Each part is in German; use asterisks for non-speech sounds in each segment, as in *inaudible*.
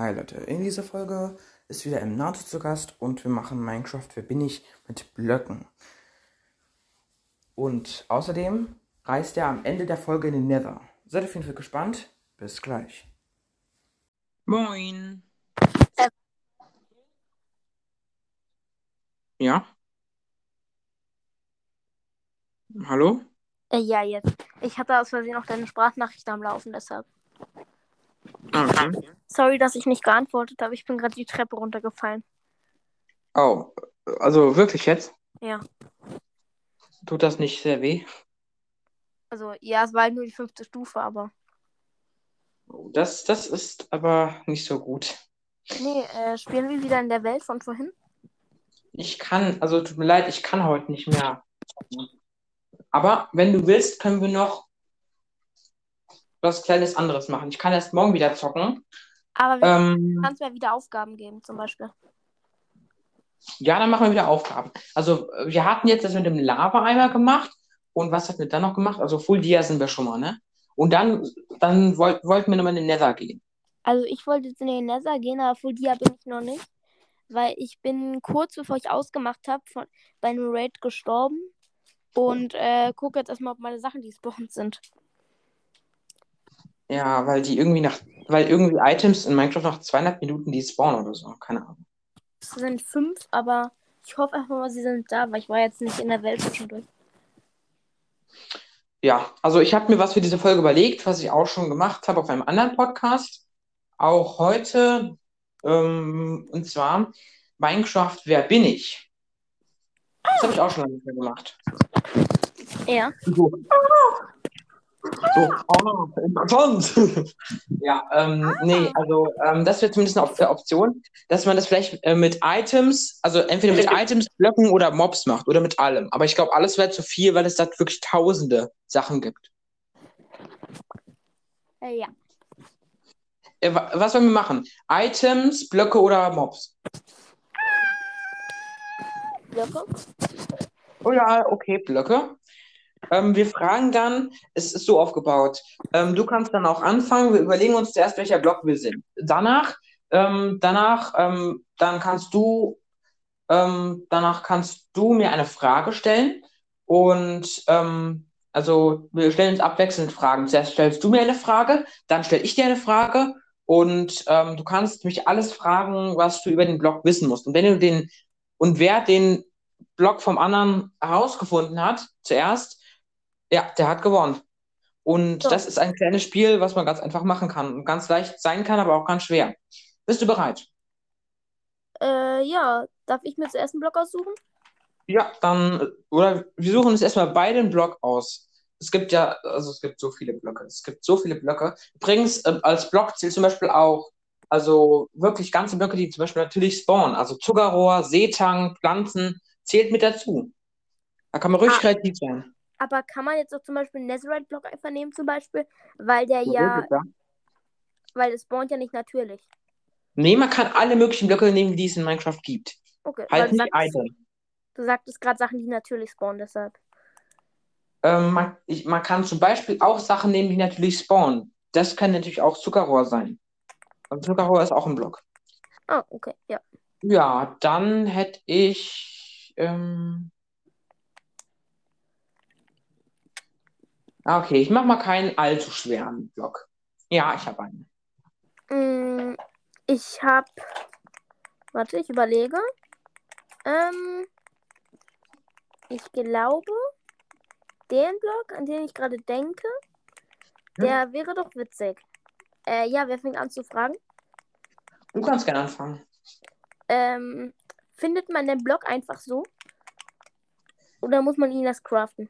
Hi Leute, in dieser Folge ist wieder M Nato zu Gast und wir machen Minecraft Wer bin ich mit Blöcken. Und außerdem reist er am Ende der Folge in den Nether. Seid auf jeden Fall gespannt. Bis gleich. Moin. Äh. Ja? Hallo? Äh, ja, jetzt. Ich hatte aus Versehen noch deine Sprachnachricht am Laufen, deshalb. Okay. Sorry, dass ich nicht geantwortet habe. Ich bin gerade die Treppe runtergefallen. Oh, also wirklich jetzt? Ja. Tut das nicht sehr weh? Also, ja, es war halt nur die fünfte Stufe, aber. Das, das ist aber nicht so gut. Nee, äh, spielen wir wieder in der Welt von vorhin? Ich kann, also tut mir leid, ich kann heute nicht mehr. Aber wenn du willst, können wir noch was kleines anderes machen. Ich kann erst morgen wieder zocken. Aber wir Ähm, kannst mir wieder Aufgaben geben, zum Beispiel. ja, dann machen wir wieder Aufgaben. Also, äh, wir hatten jetzt das mit dem Lava-Eimer gemacht. Und was hatten wir dann noch gemacht? Also, Full Dia sind wir schon mal, ne? Und dann, dann wollt, wollten wir nochmal in den Nether gehen. Also, ich wollte jetzt in den Nether gehen, aber Full Dia bin ich noch nicht. Weil ich bin kurz bevor ich ausgemacht habe, bei einem Raid gestorben. Und äh, gucke jetzt erstmal, ob meine Sachen despawned sind. Ja, weil die irgendwie nach, weil irgendwie Items in Minecraft nach 200 Minuten die spawnen oder so. Keine Ahnung. Es sind fünf, aber ich hoffe einfach mal, sie sind da, weil ich war jetzt nicht in der Welt zwischendurch. Ja, also ich habe mir was für diese Folge überlegt, was ich auch schon gemacht habe auf einem anderen Podcast. Auch heute. Ähm, und zwar Minecraft Wer bin ich? Das habe ich auch schon lange gemacht. Ja. So. So, oh, interessant. *laughs* Ja, ähm, nee, also ähm, das wäre zumindest eine Op Option, dass man das vielleicht äh, mit Items, also entweder mit Items, Blöcken oder Mobs macht oder mit allem. Aber ich glaube, alles wäre zu viel, weil es da wirklich tausende Sachen gibt. Äh, ja. Äh, wa- was wollen wir machen? Items, Blöcke oder Mobs? Blöcke? Oh ja, okay, Blöcke. Ähm, wir fragen dann, es ist so aufgebaut. Ähm, du kannst dann auch anfangen. Wir überlegen uns zuerst, welcher Block wir sind. Danach, ähm, danach, ähm, dann kannst du, ähm, danach kannst du mir eine Frage stellen. Und ähm, also wir stellen uns abwechselnd Fragen. Zuerst stellst du mir eine Frage, dann stelle ich dir eine Frage. Und du kannst mich alles fragen, was du über den Block wissen musst. Und wenn du den und wer den Block vom anderen herausgefunden hat, zuerst, ja, der hat gewonnen. Und So. das ist ein kleines Spiel, was man ganz einfach machen kann und ganz leicht sein kann, aber auch ganz schwer. Bist du bereit? Äh, ja. Darf ich mir zuerst einen Block aussuchen? Ja, dann, oder wir suchen uns erstmal beide einen Block aus. Es gibt ja, also es gibt so viele Blöcke. Es gibt so viele Blöcke. Übrigens, äh, als Block zählt zum Beispiel auch, also wirklich ganze Blöcke, die zum Beispiel natürlich spawnen. Also Zuckerrohr, Seetang, Pflanzen, zählt mit dazu. Da kann man ruhig Ah. kreativ sein. Aber kann man jetzt auch zum Beispiel einen Netherite-Block einfach nehmen, zum Beispiel? Weil der ja, Theoretisch, ja. weil es spawnt ja nicht natürlich. Nee, man kann alle möglichen Blöcke nehmen, die es in Minecraft gibt. Okay. Halt nicht sagtest, Item. du sagtest gerade Sachen, die natürlich spawnen, deshalb. Ähm, man, ich, man kann zum Beispiel auch Sachen nehmen, die natürlich spawnen. Das kann natürlich auch Zuckerrohr sein. Und Zuckerrohr ist auch ein Block. Ah, okay, ja. Ja, dann hätte ich. Ähm... Okay, ich mache mal keinen allzu schweren Block. Ja, ich habe einen. Mm, ich hab. Warte, ich überlege. Ähm, ich glaube, den Block, an den ich gerade denke, Hm? der wäre doch witzig. Äh, ja, wer fängt an zu fragen? Du kannst gerne anfangen. Ähm, findet man den Block einfach so? Oder muss man ihn erst craften?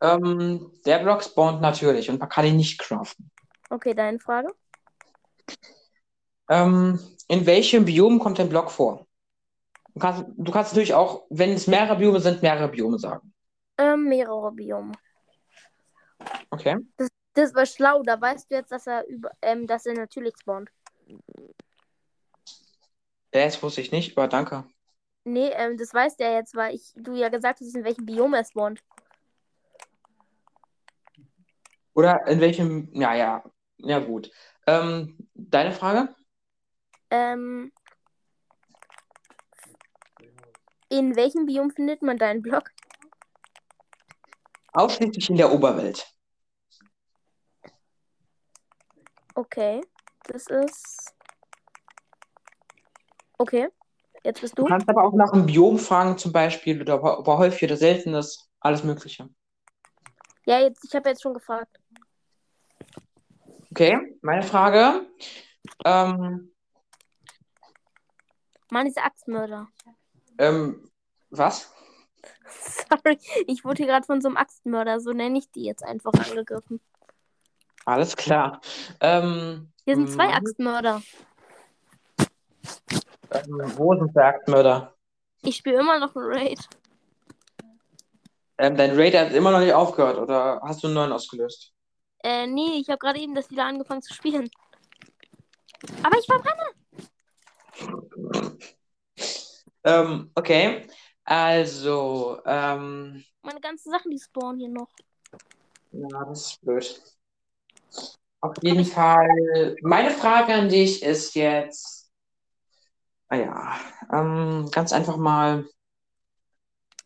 Ähm, der Block spawnt natürlich und man kann ihn nicht craften. Okay, deine Frage. Ähm, in welchem Biom kommt ein Block vor? Du kannst, du kannst natürlich auch, wenn es mehrere Biome sind, mehrere Biome sagen. Ähm, mehrere Biome. Okay. Das war schlau, da weißt du jetzt, dass er über, ähm, dass er natürlich spawnt. Das wusste ich nicht, aber danke. Nee, ähm, das weiß der jetzt, weil ich, du ja gesagt hast, in welchem Biom er spawnt. Oder in welchem, ja, ja, ja gut. Ähm, deine Frage? Ähm, in welchem Biom findet man deinen Blog? Ausschließlich in der Oberwelt. Okay, das ist. Okay, jetzt bist Du du. kannst aber auch nach einem Biom fragen, zum Beispiel, oder ob er häufig oder selten ist. Alles Mögliche. Ja, jetzt, ich habe jetzt schon gefragt. Okay, meine Frage. Ähm, Mann, diese Axtmörder. ähm, was? *laughs* Sorry, ich wurde hier gerade von so einem Axtmörder, so nenne ich die jetzt einfach angegriffen. Alles klar. Ähm, Hier sind zwei Mann, Axtmörder. ähm, wo sind Bergmörder? Ich spiele immer noch ein Raid. Ähm, dein Raid hat immer noch nicht aufgehört, oder hast du einen neuen ausgelöst? Äh, nee, ich habe gerade eben das wieder angefangen zu spielen. Aber ich verbrenne. Ähm, okay. Also, ähm, Meine ganzen Sachen, die spawnen hier noch. ja, das ist blöd. Auf jeden Fall, meine Frage an dich ist jetzt, naja, ähm, ganz einfach mal,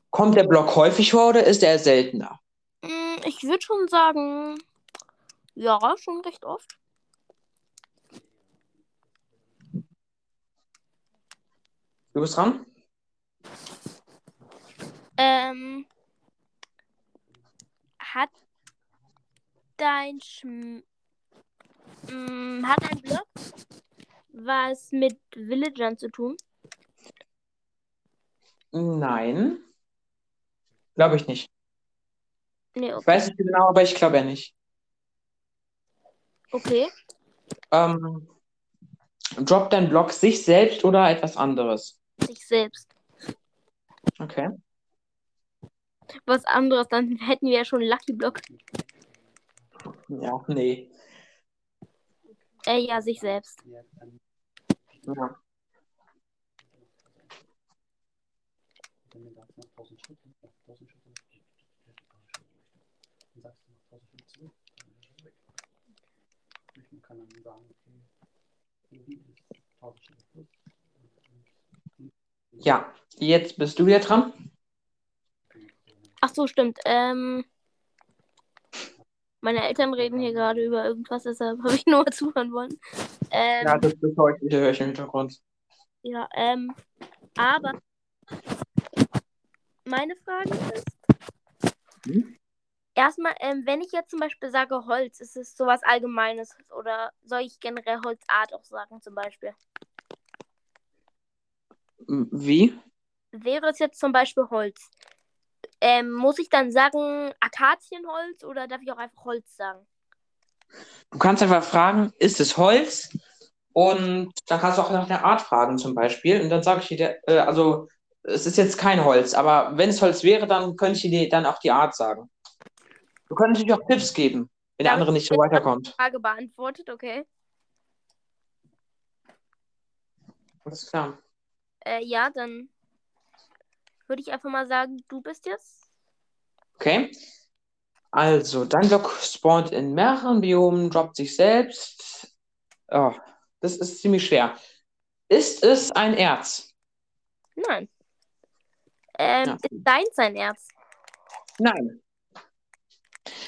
kommt der Block häufig vor oder ist er seltener? Mm, Ich würde schon sagen, ja, schon recht oft. Du bist dran? Ähm, hat dein Schm mm, hat dein Blog was mit Villagern zu tun? Nein. Glaube ich nicht. Nee, Ich okay. weiß nicht genau, aber ich glaube ja nicht. Okay. Ähm, droppt dein Block sich selbst oder etwas anderes? Sich selbst. Okay. Was anderes, dann hätten wir ja schon Lucky Block. Ja, nee. Äh, ja, sich selbst. Ja. Ja, jetzt bist du wieder dran. Ach so, stimmt. Ähm, meine Eltern reden hier gerade über irgendwas, deshalb *laughs* habe ich nur mal zuhören wollen. Ähm, Ja, das ist heute wieder höre ich im Hintergrund. Ja, ähm, aber meine Frage ist, Hm? Erstmal, ähm, wenn ich jetzt zum Beispiel sage Holz, ist es sowas Allgemeines oder soll ich generell Holzart auch sagen zum Beispiel? Wie? Wäre es jetzt zum Beispiel Holz, ähm, muss ich dann sagen Akazienholz oder darf ich auch einfach Holz sagen? Du kannst einfach fragen, ist es Holz? Und dann kannst du auch nach der Art fragen zum Beispiel. Und dann sage ich dir, äh, also es ist jetzt kein Holz, aber wenn es Holz wäre, dann könnte ich dir dann auch die Art sagen. Du könntest natürlich auch Tipps geben, wenn der andere nicht so weiterkommt. die Frage beantwortet, okay? Alles klar. Äh, ja, dann würde ich einfach mal sagen, du bist jetzt. Okay. Also, dein Block spawnt in mehreren Biomen, droppt sich selbst. Oh, das ist ziemlich schwer. Ist es ein Erz? Nein. Ähm, Ja. ist deins ein Erz? Nein.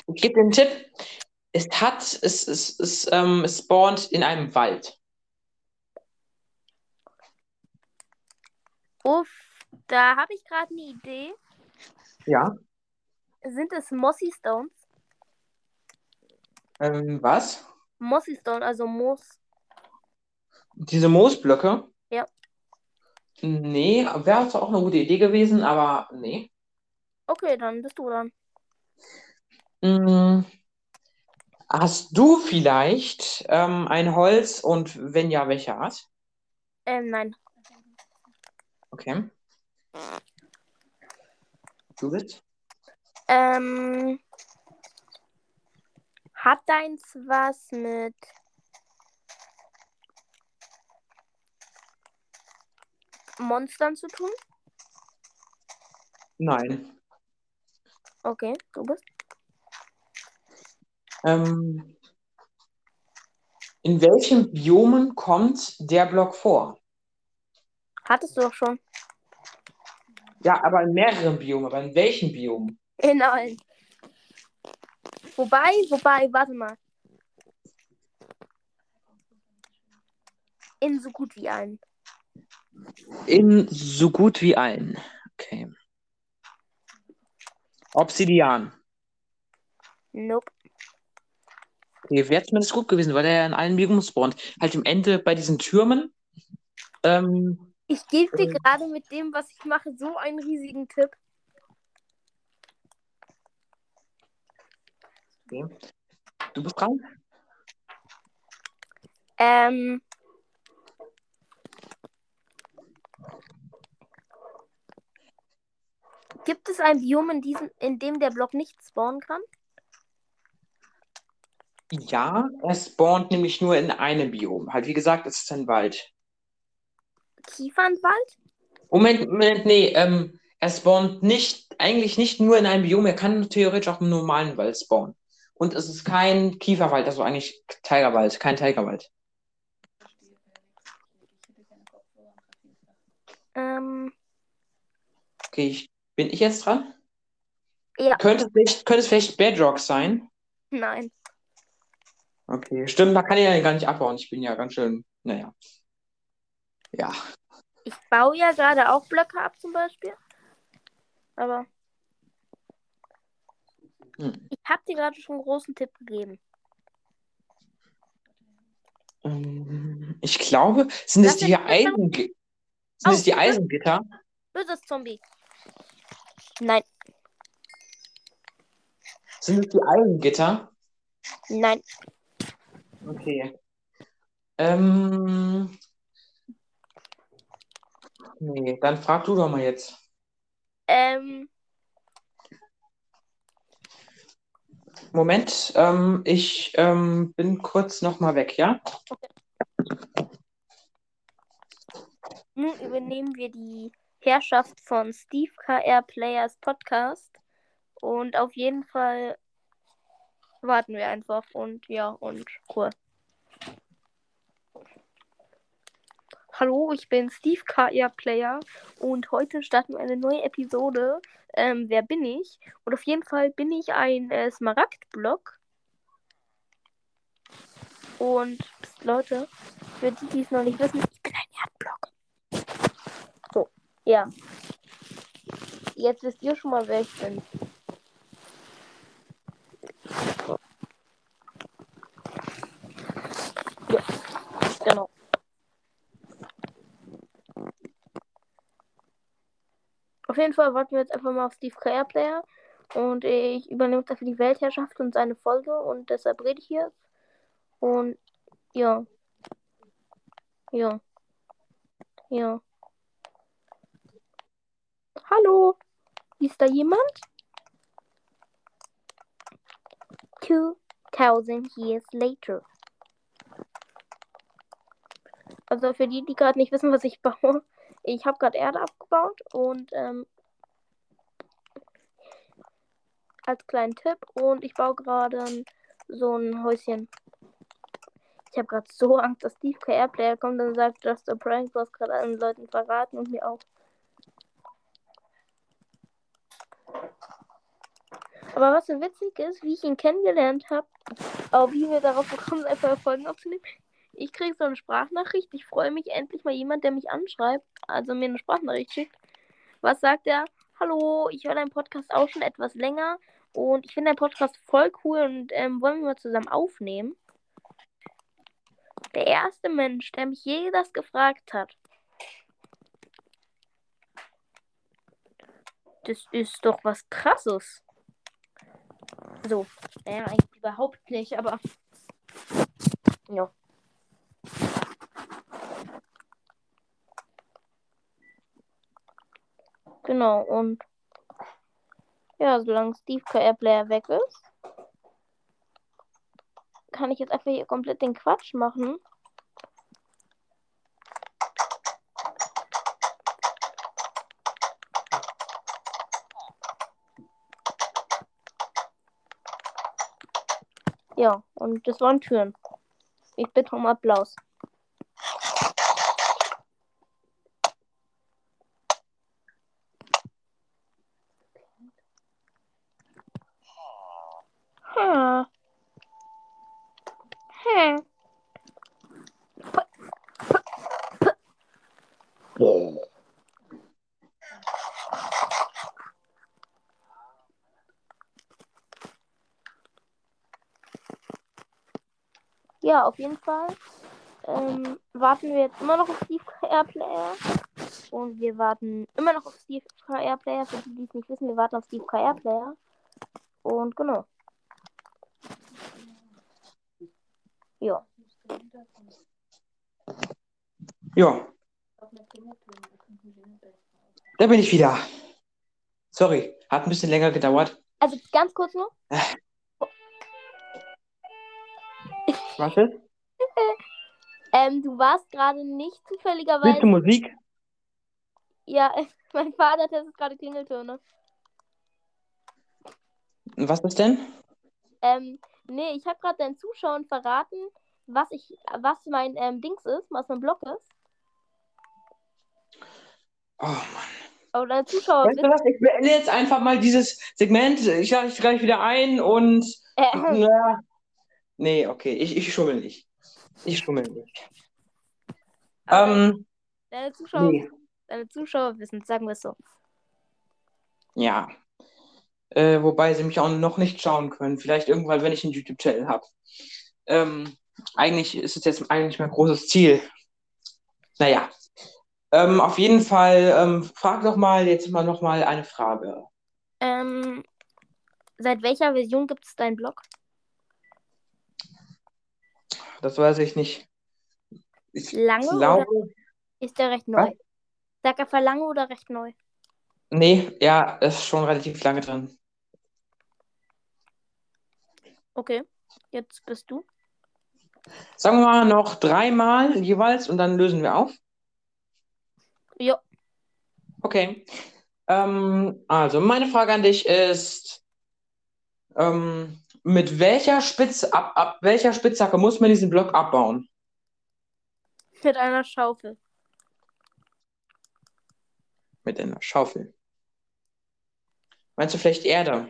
Ich gebe dir einen Tipp. Es hat, es, es, es, ähm, es spawnt in einem Wald. Uff, da habe ich gerade eine Idee. Ja. Sind es Mossy Stones? Ähm, was? Mossy Stone, also Moos. Diese Moosblöcke? Ja. Nee, wäre zwar auch eine gute Idee gewesen, aber nee. Okay, dann bist du dran. Mm, Hast du vielleicht ähm, ein Holz und wenn ja, welche Art? Ähm, nein. Okay. Judith? Ähm, hat deins was mit Monstern zu tun? Nein. Okay, du bist. Ähm, In welchen Biomen kommt der Block vor? Hattest du doch schon. Ja, aber in mehreren Biomen. Aber in welchen Biomen? In allen. Wobei, wobei, warte mal. In so gut wie allen. In so gut wie allen. Okay. Obsidian. Nope. Okay, wäre zumindest gut gewesen, weil er ja in allen Biomen spawnt. Halt im Ende bei diesen Türmen. Ähm, Ich gebe dir Ähm. gerade mit dem, was ich mache, so einen riesigen Tipp. okay. Du bist dran? Ähm. Gibt es ein Biom, in, diesem, in dem der Block nicht spawnen kann? Ja, er spawnt nämlich nur in einem Biom. Halt, wie gesagt, es ist ein Wald. Kiefernwald? Moment, Moment, nee, ähm, er spawnt nicht, eigentlich nicht nur in einem Biom, er kann theoretisch auch im normalen Wald spawnen. Und es ist kein Kieferwald, also eigentlich Tigerwald, kein Tigerwald. Ähm. Okay, ich, bin ich jetzt dran? Ja. Könnte es vielleicht, könnte es vielleicht Bedrock sein? Nein. Okay, stimmt, da kann ich ja gar nicht abbauen. Ich bin ja ganz schön, naja. Ja. Ich baue ja gerade auch Blöcke ab, zum Beispiel. Aber Hm. ich habe dir gerade schon einen großen Tipp gegeben. Ähm, Ich glaube, sind es die Eisen, sind es Oh, die Eisengitter? Böses Zombie. Nein, Sind es die Eisengitter? nein. Okay. Ähm, nee, dann frag du doch mal jetzt. Ähm, Moment, ähm, ich ähm, bin kurz noch mal weg, ja? nun übernehmen wir die Herrschaft von Steve KR Players Podcast. Und auf jeden Fall warten wir einfach und ja, und cool. Hallo, ich bin Steve KR Player und heute starten wir eine neue Episode. Ähm, wer bin ich? Und auf jeden Fall bin ich ein äh, Smaragdblock. Und pst, Leute, für die, die es noch nicht wissen, ich bin ein Erdblock. So, ja. Jetzt wisst ihr schon mal, wer ich bin. Ja, genau. Auf jeden Fall warten wir jetzt einfach mal auf Steve Clare Player. Und ich übernehme dafür die Weltherrschaft und seine Folge. Und deshalb rede ich hier. Und ja. Ja. Ja. Hallo? Ist da jemand? 2000 years later. Also für die, die gerade nicht wissen, was ich baue. Ich habe gerade Erde abgebaut und ähm, als kleinen Tipp und ich baue gerade so ein Häuschen. Ich habe gerade so Angst, dass Steve KR Player kommt und sagt, dass der Prank, du hast gerade allen Leuten verraten und mir auch. Aber was so witzig ist, wie ich ihn kennengelernt habe, auch wie wir darauf gekommen sind, einfach Folgen aufzunehmen. Ich kriege so eine Sprachnachricht. Ich freue mich endlich mal jemand, der mich anschreibt, also mir eine Sprachnachricht schickt. Was sagt er? Hallo, ich höre deinen Podcast auch schon etwas länger und ich finde deinen Podcast voll cool und ähm, wollen wir mal zusammen aufnehmen? Der erste Mensch, der mich je das gefragt hat. Das ist doch was krasses. So, naja, eigentlich überhaupt nicht, aber. Ja. Genau, und. Ja, solange Steve KR Player weg ist, kann ich jetzt einfach hier komplett den Quatsch machen. Ja, und das waren Türen. Ich bitte um Applaus. Hm. Hm. Ja, auf jeden Fall ähm, warten wir jetzt immer noch auf Steve KR Player. Und wir warten immer noch auf Steve KR Player. Für die, die es nicht wissen, wir warten auf Steve KR Player. Und genau. Ja. Ja, da bin ich wieder. Sorry, hat ein bisschen länger gedauert. Also ganz kurz nur. Warte. Ähm, du warst gerade nicht Willst du zufälligerweise. Musik? Ja, *laughs* mein Vater testet gerade Klingeltöne. Was ist denn? Ähm, nee, ich habe gerade deinen Zuschauern verraten, was ich, was mein ähm, Dings ist, was mein Blog ist. Oh Mann. Aber deine Zuschauer Weißt du was? Ich beende jetzt einfach mal dieses Segment. Ich lade dich gleich wieder ein und. *laughs* Äh, Na, nee, okay. Ich, ich schummel nicht. Ich schummel nicht. Ähm, deine Zuschauer, nee. deine Zuschauer wissen, sagen wir es so. Ja. Äh, wobei sie mich auch noch nicht schauen können. Vielleicht irgendwann, wenn ich einen YouTube-Channel habe. Ähm, eigentlich ist es jetzt eigentlich mein großes Ziel. Naja. Ähm, auf jeden Fall, ähm, frag doch mal jetzt mal noch mal eine Frage. Ähm, seit welcher Version gibt es deinen Blog? Das weiß ich nicht. Ich Lange glaube, oder ist der recht Was? neu? Sag einfach lange oder recht neu? nee, ja, ist schon relativ lange drin. Okay, jetzt bist du. Sagen wir mal noch dreimal jeweils und dann lösen wir auf. Jo. Okay. Ähm, also, meine Frage an dich ist, ähm, mit welcher Spitz, ab, ab welcher Spitzhacke muss man diesen Block abbauen? Mit einer Schaufel. Mit einer Schaufel. Meinst du vielleicht Erde?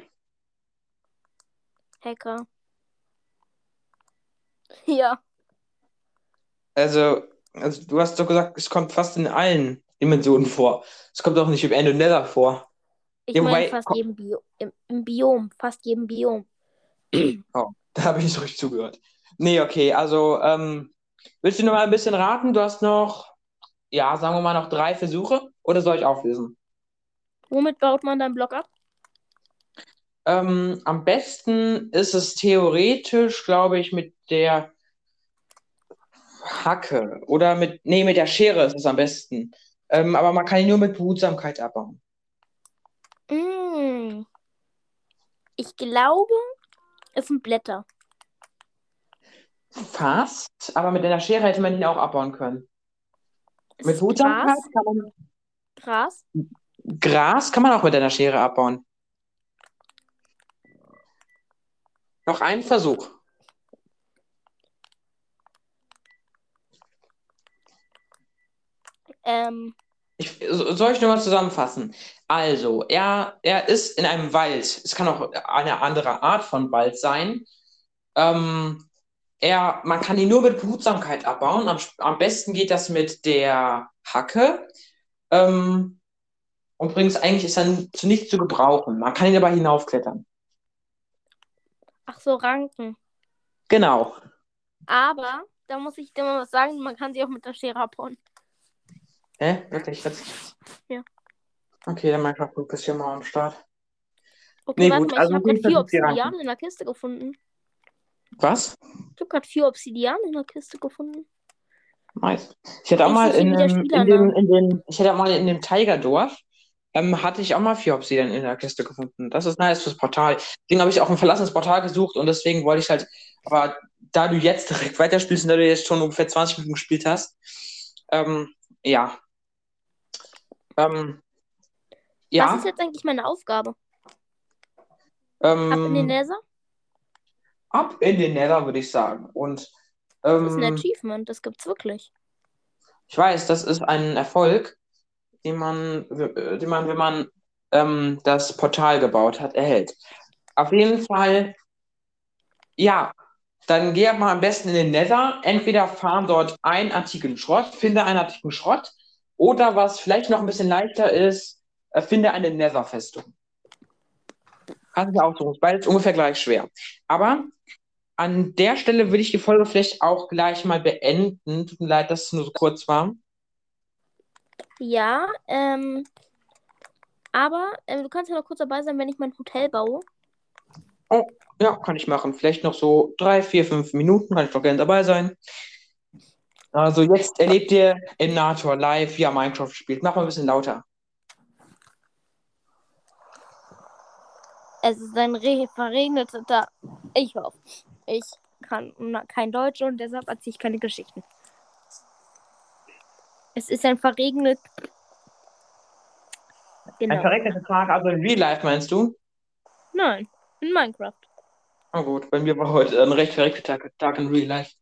Hacker. *laughs* Ja. Also, also du hast doch gesagt, es kommt fast in allen Dimensionen vor. Es kommt auch nicht im End und Nether vor. Ich meine fast jedem Bio im, im Biom, fast jedem Biom. *clears throat* Da habe ich nicht so richtig zugehört. Nee, okay, also ähm, willst du noch mal ein bisschen raten? Du hast noch, ja, sagen wir mal noch drei Versuche oder soll ich auflösen? Womit baut man deinen Block ab? Ähm, am besten ist es theoretisch, glaube ich, mit der Hacke oder mit, nee, mit der Schere ist es am besten. Ähm, aber man kann ihn nur mit Behutsamkeit abbauen. Mm. Ich glaube, es sind Blätter. Fast, aber mit einer Schere hätte man ihn auch abbauen können. Mit ist Behutsamkeit Gras. kann man Gras. Gras kann man auch mit einer Schere abbauen. Noch ein Versuch. Ähm, Ich, so- soll ich nur mal zusammenfassen? Also, er, er ist in einem Wald. Es kann auch eine andere Art von Wald sein. Ähm, er, man kann ihn nur mit Behutsamkeit abbauen. Am, am besten geht das mit der Hacke. Ähm, und übrigens, eigentlich ist er zu nichts zu gebrauchen. Man kann ihn aber hinaufklettern. ach so, Ranken. Genau. Aber, da muss ich dir mal was sagen, man kann sie auch mit der Schere abhauen. Hä? Wirklich? Jetzt? Ja. Okay, dann Minecraft Group ist hier mal am Start. Okay, Nee, warte gut, mal, also ich habe gerade vier sind sie Ranken. Obsidian in der Kiste gefunden. Was? Ich habe gerade vier Obsidian in der Kiste gefunden. Nice. Ich hatte auch Ich mal in, dem- in dem, in dem, ich hatte auch mal in dem Tigerdorf, ähm, hatte ich auch mal vier Obsidian in der Kiste gefunden. Das ist nice fürs Portal. Deswegen habe ich auch ein verlassenes Portal gesucht und deswegen wollte ich halt, aber da du jetzt direkt *laughs* weiterspielst und da du jetzt schon ungefähr 20 Minuten gespielt hast, ähm, ja. Ähm, Was ja, ist jetzt eigentlich meine Aufgabe? Ab in den ähm, Nether? ab in den Nether, würde ich sagen. Und Das ist ein Ähm, Achievement, das gibt's wirklich. ich weiß, das ist ein Erfolg, den man, äh, den man, wenn man ähm, das Portal gebaut hat, erhält. Auf jeden Fall, ja, dann geh mal am besten in den Nether. Entweder farm dort einen Artikel Schrott, finde einen Artikel Schrott, oder was vielleicht noch ein bisschen leichter ist, äh, finde eine Nether-Festung. Kannst du dir aussuchen. Beides ungefähr gleich schwer. Aber an der Stelle würde ich die Folge vielleicht auch gleich mal beenden. Tut mir leid, dass es nur so kurz war. Ja, ähm, aber ähm, du kannst ja noch kurz dabei sein, wenn ich mein Hotel baue. Oh, ja, kann ich machen. Vielleicht noch so drei, vier, fünf Minuten, kann ich doch gerne dabei sein. Also jetzt erlebt ihr im Nator live, wie er Minecraft spielt. Mach mal ein bisschen lauter. Es ist ein re verregneter Tag. Ich hoffe, ich kann na- kein Deutsch und deshalb erzähle ich keine Geschichten. Es ist ein verregnet. Ein Genau. verregneter Tag, also in Real Life meinst du? Nein, in Minecraft. Oh gut, bei mir war heute ein recht verregneter Tag in Real Life.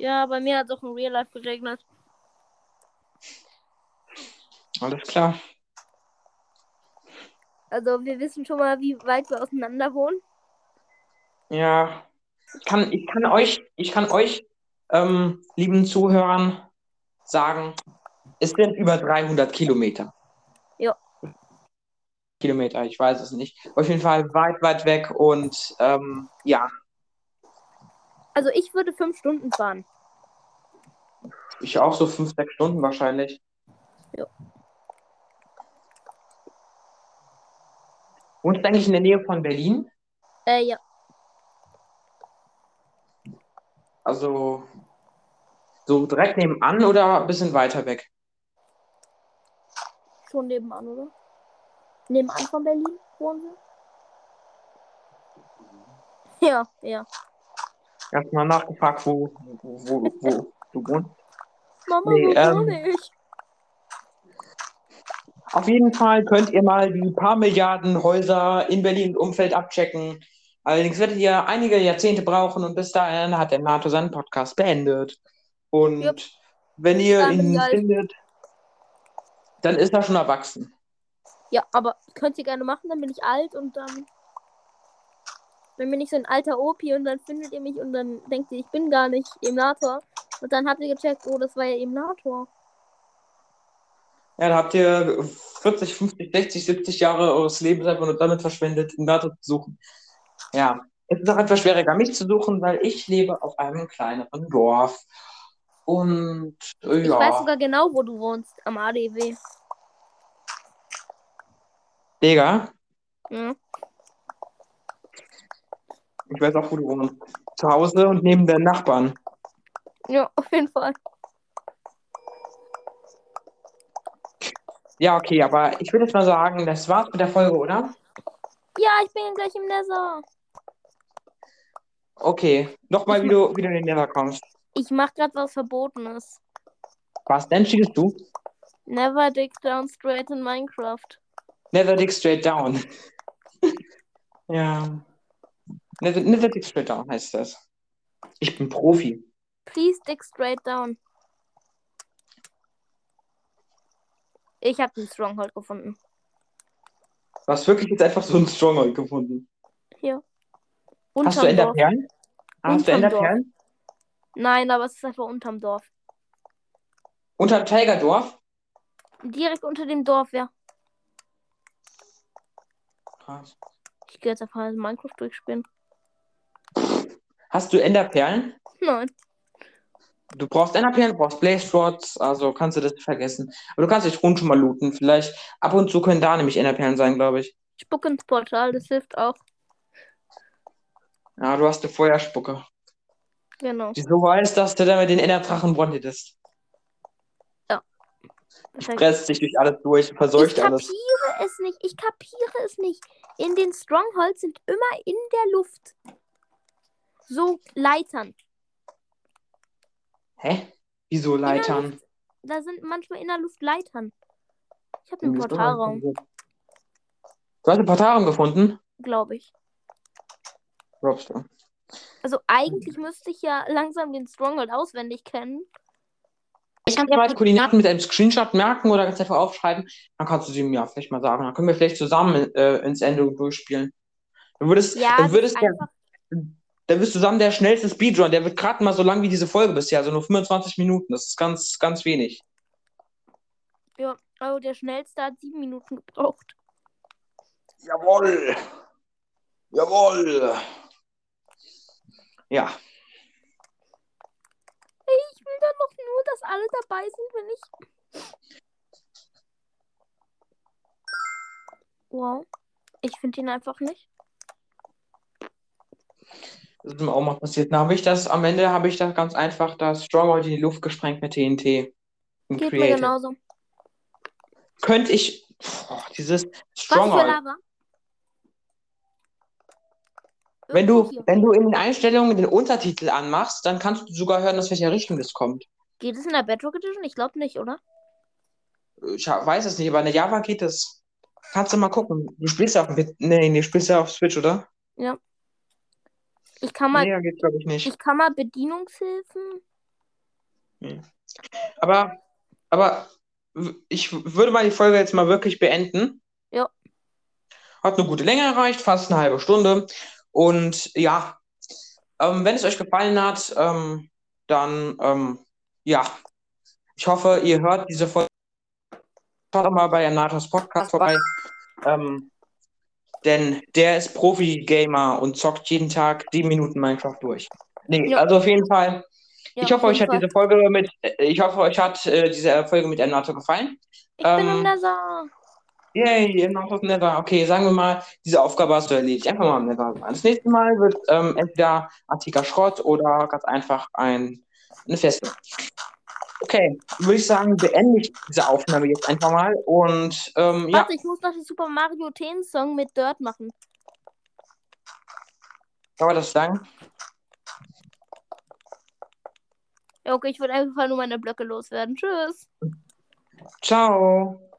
Ja, bei mir hat es auch in Real Life geregnet. Alles klar. Also wir wissen schon mal, wie weit wir auseinander wohnen. Ja, ich kann, ich kann euch, ich kann euch, ähm, lieben Zuhörern, sagen, es sind über 300 Kilometer. Ja. Kilometer, ich weiß es nicht. Auf jeden Fall weit, weit weg und ähm, ja, Also ich würde fünf Stunden fahren. ich auch so fünf, sechs Stunden wahrscheinlich. Ja. Wohnst du eigentlich in der Nähe von Berlin? Äh, ja. Also so direkt nebenan oder ein bisschen weiter weg? Schon nebenan, oder? Nebenan von Berlin wohnen wir? Ja, ja. Erstmal nachgefragt, wo, wo, wo, wo du wohnst. Mama, Nee, wo ähm, ich? Auf jeden Fall könnt ihr mal die paar Milliarden Häuser in Berlin und Umfeld abchecken. Allerdings werdet ihr einige Jahrzehnte brauchen und bis dahin hat der NATO seinen Podcast beendet. Und Jupp. wenn ihr ihn findet, dann ist er schon erwachsen. Ja, aber könnt ihr gerne machen, dann bin ich alt und dann. Dann bin ich so ein alter Opi und dann findet ihr mich und dann denkt ihr, ich bin gar nicht im Nator. Und dann habt ihr gecheckt, oh, das war ja im Nator. Ja, da habt ihr 40, 50, 60, 70 Jahre eures Lebens einfach nur damit verschwendet, den NATO zu suchen. Ja, es ist auch etwas schwieriger, mich zu suchen, weil ich lebe auf einem kleineren Dorf. Und äh, Ich weiß ja, sogar genau, wo du wohnst, am ADW. Digga, Ja. Ich weiß auch, wo du wohnst. Zu Hause und neben den Nachbarn. ja, auf jeden Fall. Ja, okay, aber ich würde jetzt mal sagen, das war's mit der Folge, oder? Ja, ich bin gleich im Nether. Okay, nochmal, wie du, wie du in den Nether kommst. Ich mach grad was Verbotenes. Was denn schickst du? Never dig down straight in Minecraft. Never dig straight down. *laughs* ja. Never, never dig straight down heißt das. Ich bin Profi. Please dig straight down. Ich habe den Stronghold gefunden. Du hast wirklich jetzt einfach so einen Stronghold gefunden. Hier. Hast du Unterm Dorf. Enderperlen? Ah, Hast du Unterm Enderperlen? Nein, aber es ist einfach unterm Dorf. Unter Tigerdorf? Direkt unter dem Dorf, ja. Krass. Ich gehe jetzt einfach mal Minecraft durchspielen. Hast du Enderperlen? Nein. Du brauchst Enderperlen, du brauchst Blaze Rods, also kannst du das vergessen. Aber du kannst die Truhen schon mal looten. Vielleicht ab und zu können da nämlich Enderperlen sein, glaube ich. Spuck ins Portal, das hilft auch. Ja, du hast eine Feuerspucke. Genau. Die so weiß, dass du damit den Enderdrachen one-hittest. Perfekt. Presst sich durch alles durch, Ich verseucht alles. kapiere es nicht. Ich kapiere es nicht. In den Strongholds sind immer in der Luft so Leitern. Hä? Wieso Leitern? Da sind manchmal in der Luft Leitern. Ich habe einen Portalraum, Du hast einen Portalraum gefunden? glaube ich. Glaubst du? Also eigentlich müsste ich ja langsam den Stronghold auswendig kennen. Ich kann dir mal die Koordinaten mit einem Screenshot merken oder ganz einfach aufschreiben. Dann kannst du sie mir vielleicht mal sagen. Dann können wir vielleicht zusammen äh, ins Ende durchspielen. Dann würdest, Ja, dann würdest ist der, du zusammen der schnellste Speedrun. Der wird gerade mal so lang wie diese Folge bisher, also nur 25 Minuten. Das ist ganz, ganz wenig. Ja, also der schnellste hat sieben Minuten gebraucht. Jawohl. Jawohl. Ja. Ich will dann noch nur, dass alle dabei sind, wenn ich. Wow. Ich finde ihn einfach nicht. Das ist mir auch mal passiert. Dann habe ich das, am Ende habe ich das ganz einfach das Stronghold in die Luft gesprengt mit TNT. Geht mir Creative. genauso. Könnte ich. Boah, dieses Was für Stronghold. Lava? Wenn du, wenn du in den Einstellungen den Untertitel anmachst, dann kannst du sogar hören, aus welcher Richtung das kommt. Geht es in der Bedrock Edition? Ich glaube nicht, oder? Ich weiß es nicht, aber in der Java geht es. Kannst du mal gucken. Du spielst ja auf, nee, nee, spielst ja auf Switch, oder? Ich kann mal, Nee, geht ich nicht. ich kann mal Bedienungshilfen. Aber, aber w- ich würde mal die Folge jetzt mal wirklich beenden. Ja. Hat eine gute Länge erreicht, fast eine halbe Stunde. Und ja, ähm, wenn es euch gefallen hat, ähm, dann ähm, ja, ich hoffe, ihr hört diese Folge. Schaut mal bei Anatos Podcast vorbei. Ähm, denn der ist Profi-Gamer und zockt jeden Tag sieben Minuten Minecraft durch. Nee, Ja. also auf jeden Fall. Ja, ich hoffe, euch hat Fall. diese Folge mit, äh, ich hoffe, euch hat äh, diese Folge mit Anato gefallen. Ich bin ähm, im Nether. Yay, Anato Nether. Okay, sagen wir mal, diese Aufgabe hast du erledigt. Einfach mal im Nether. Das nächste Mal wird ähm, entweder antiker Schrott oder ganz einfach ein, eine Festung. Okay, würde ich sagen, beende ich diese Aufnahme jetzt einfach mal und ähm, ja, Warte, ich muss noch den Super Mario Ten Song mit Dirt machen. dauert das lang? Ja, okay, ich würde einfach nur meine Blöcke loswerden. Tschüss. Ciao.